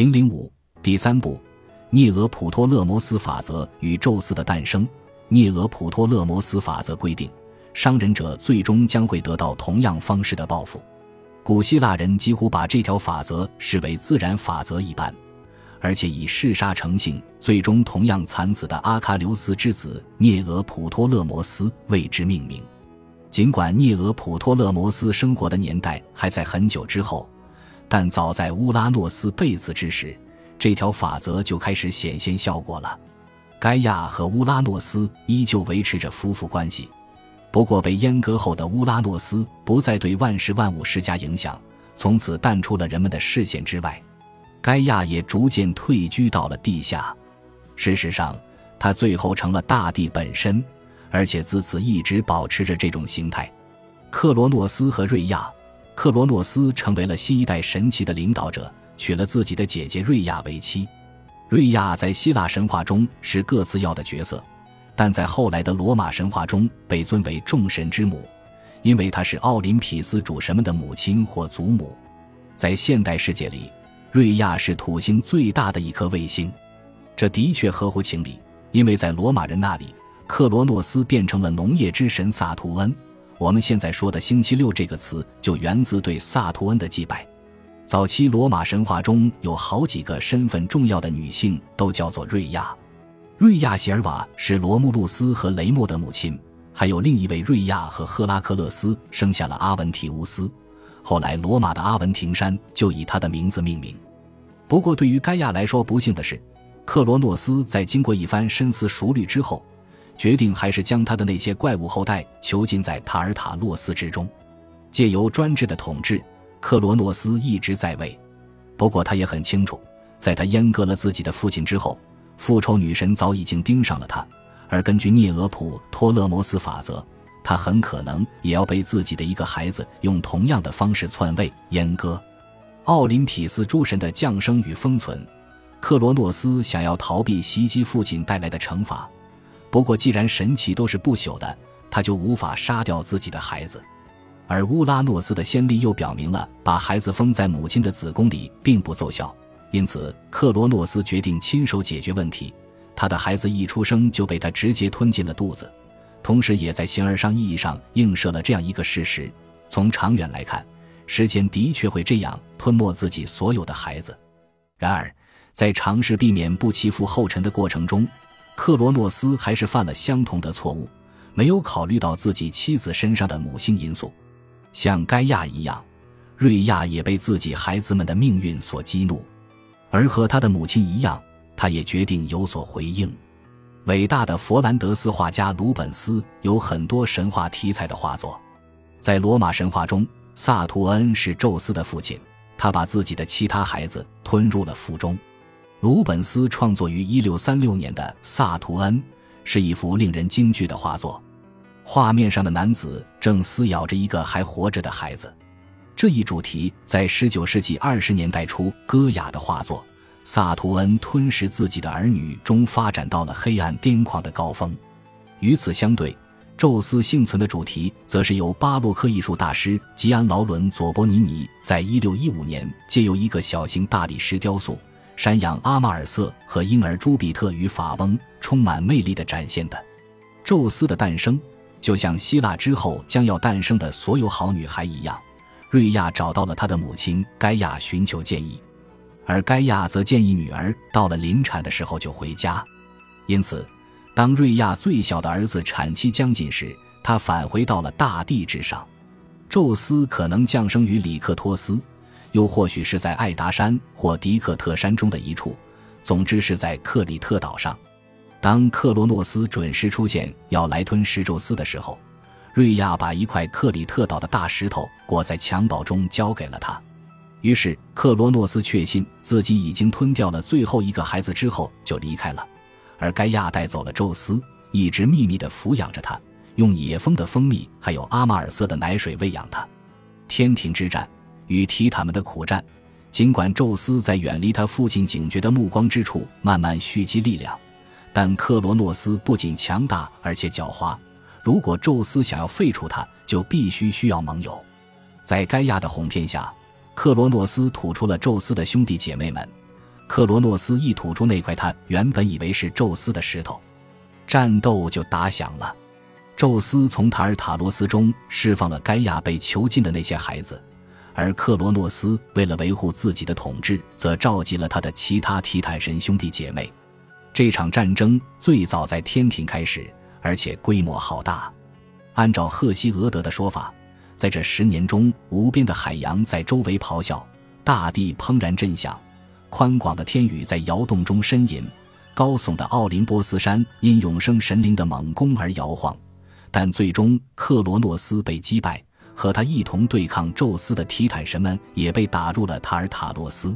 零零五第三部，涅俄普托勒摩斯法则与宙斯的诞生。涅俄普托勒摩斯法则规定，伤人者最终将会得到同样方式的报复。古希腊人几乎把这条法则视为自然法则一般，而且以嗜杀成性，最终同样惨死的阿喀琉斯之子涅俄普托勒摩斯为之命名。尽管涅俄普托勒摩斯生活的年代还在很久之后，但早在乌拉诺斯被刺之时，这条法则就开始显现效果了。盖亚和乌拉诺斯依旧维持着夫妇关系。不过，被阉割后的乌拉诺斯不再对万事万物施加影响，从此淡出了人们的视线之外。盖亚也逐渐退居到了地下。事实上，他最后成了大地本身，而且自此一直保持着这种形态。克罗诺斯和瑞亚，克罗诺斯成为了新一代神奇的领导者，娶了自己的姐姐瑞亚为妻。瑞亚在希腊神话中是各自要的角色。但在后来的罗马神话中，被尊为众神之母，因为她是奥林匹斯主神们的母亲或祖母。在现代世界里，瑞亚是土星最大的一颗卫星，这的确合乎情理，因为在罗马人那里，克罗诺斯变成了农业之神萨图恩。我们现在说的“星期六”这个词，就源自对萨图恩的祭拜。早期罗马神话中有好几个身份重要的女性都叫做瑞亚。瑞亚·席尔瓦是罗慕路斯和雷莫的母亲，还有另一位瑞亚和赫拉克勒斯生下了阿文提乌斯。后来，罗马的阿文廷山就以他的名字命名。不过，对于盖亚来说，不幸的是，克罗诺斯在经过一番深思熟虑之后，决定还是将他的那些怪物后代囚禁在塔尔塔洛斯之中，借由专制的统治，克罗诺斯一直在位。不过，他也很清楚，在他阉割了自己的父亲之后。复仇女神早已经盯上了他，而根据涅俄普托勒摩斯法则，他很可能也要被自己的一个孩子用同样的方式篡位阉割。奥林匹斯诸神的降生与封存，克罗诺斯想要逃避袭击父亲带来的惩罚。不过，既然神奇都是不朽的，他就无法杀掉自己的孩子。而乌拉诺斯的先例又表明了，把孩子封在母亲的子宫里并不奏效。因此，克罗诺斯决定亲手解决问题。他的孩子一出生就被他直接吞进了肚子，同时也在形而上意义上映射了这样一个事实：从长远来看，时间的确会这样吞没自己所有的孩子。然而，在尝试避免不欺负后尘的过程中，克罗诺斯还是犯了相同的错误，没有考虑到自己妻子身上的母性因素。像盖亚一样，瑞亚也被自己孩子们的命运所激怒。而和他的母亲一样，他也决定有所回应。伟大的佛兰德斯画家鲁本斯有很多神话题材的画作。在罗马神话中，萨图恩是宙斯的父亲，他把自己的其他孩子吞入了腹中。鲁本斯创作于1636年的《萨图恩》是一幅令人惊惧的画作，画面上的男子正撕咬着一个还活着的孩子。这一主题在19世纪20年代初戈雅的画作《萨图恩吞食自己的儿女》中发展到了黑暗癫狂的高峰。与此相对，宙斯幸存的主题则是由巴洛克艺术大师吉安劳伦佐伯尼尼在1615年借由一个小型大理石雕塑——山羊阿马尔瑟和婴儿朱比特与法翁充满魅力的展现的。宙斯的诞生，就像希腊之后将要诞生的所有好女孩一样。瑞亚找到了她的母亲盖亚寻求建议，而盖亚则建议女儿到了临产的时候就回家。因此，当瑞亚最小的儿子产期将近时，他返回到了大地之上。宙斯可能降生于里克托斯，又或许是在艾达山或迪克特山中的一处，总之是在克里特岛上。当克罗诺斯准时出现要来吞食宙斯的时候。瑞亚把一块克里特岛的大石头裹在襁褓中交给了他，于是克罗诺斯确信自己已经吞掉了最后一个孩子之后就离开了，而盖亚带走了宙斯，一直秘密地抚养着他，用野蜂的蜂蜜还有阿马尔瑟的奶水喂养他。天庭之战与提坦们的苦战，尽管宙斯在远离他父亲警觉的目光之处慢慢蓄积力量，但克罗诺斯不仅强大而且狡猾。如果宙斯想要废除他，就必须需要盟友。在盖亚的哄骗下，克罗诺斯吐出了宙斯的兄弟姐妹们，克罗诺斯一吐出那块他原本以为是宙斯的石头，战斗就打响了。宙斯从塔尔塔罗斯中释放了盖亚被囚禁的那些孩子，而克罗诺斯为了维护自己的统治，则召集了他的其他提坦神兄弟姐妹。这场战争最早在天庭开始，而且规模浩大。按照赫西俄德的说法，在这十年中，无边的海洋在周围咆哮，大地怦然震响，宽广的天宇在摇动中呻吟，高耸的奥林波斯山因永生神灵的猛攻而摇晃。但最终，克罗诺斯被击败，和他一同对抗宙斯的提坦神们也被打入了塔尔塔洛斯。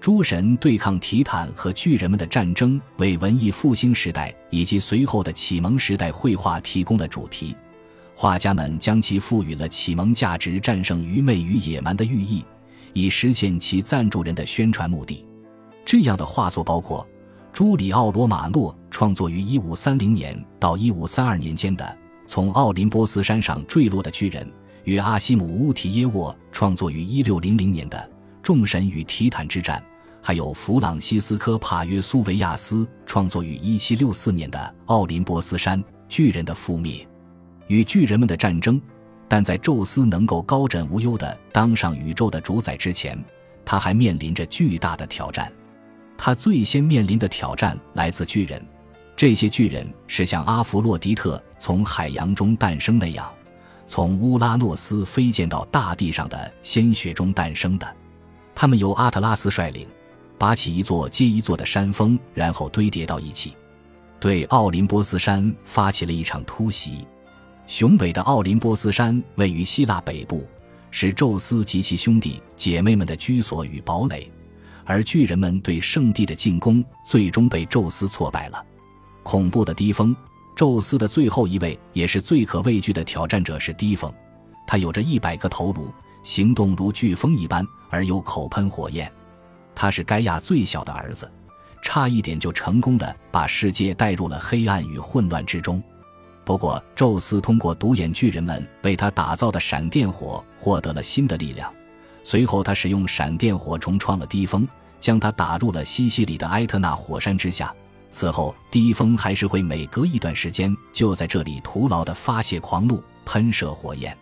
诸神对抗提坦和巨人们的战争，为文艺复兴时代以及随后的启蒙时代绘画提供了主题。画家们将其赋予了启蒙价值战胜愚昧与野蛮的寓意，以实现其赞助人的宣传目的。这样的画作包括朱里奥·罗马诺创作于1530年到1532年间的。从奥林波斯山上坠落的巨人，与阿西姆乌提耶沃创作于一六零零年的《众神与提坦之战》，还有弗朗西斯科帕约苏维亚斯创作于一七六四年的《奥林波斯山巨人的覆灭》，与巨人们的战争。但在宙斯能够高枕无忧地当上宇宙的主宰之前，他还面临着巨大的挑战。他最先面临的挑战来自巨人。这些巨人是像阿弗洛狄特从海洋中诞生那样，从乌拉诺斯飞溅到大地上的鲜血中诞生的。他们由阿特拉斯率领，拔起一座接一座的山峰，然后堆叠到一起，对奥林波斯山发起了一场突袭。雄伟的奥林波斯山位于希腊北部，是宙斯及其兄弟姐妹们的居所与堡垒，而巨人们对圣地的进攻最终被宙斯挫败了。恐怖的低峰，宙斯的最后一位也是最可畏惧的挑战者是低风。他有着一百个头颅，行动如飓风一般，而又口喷火焰。他是盖亚最小的儿子，差一点就成功的把世界带入了黑暗与混乱之中。不过，宙斯通过独眼巨人们为他打造的闪电火获得了新的力量。随后，他使用闪电火重创了低峰，将他打入了西西里的埃特纳火山之下。此后，低峰还是会每隔一段时间就在这里徒劳地发泄狂怒、喷射火焰。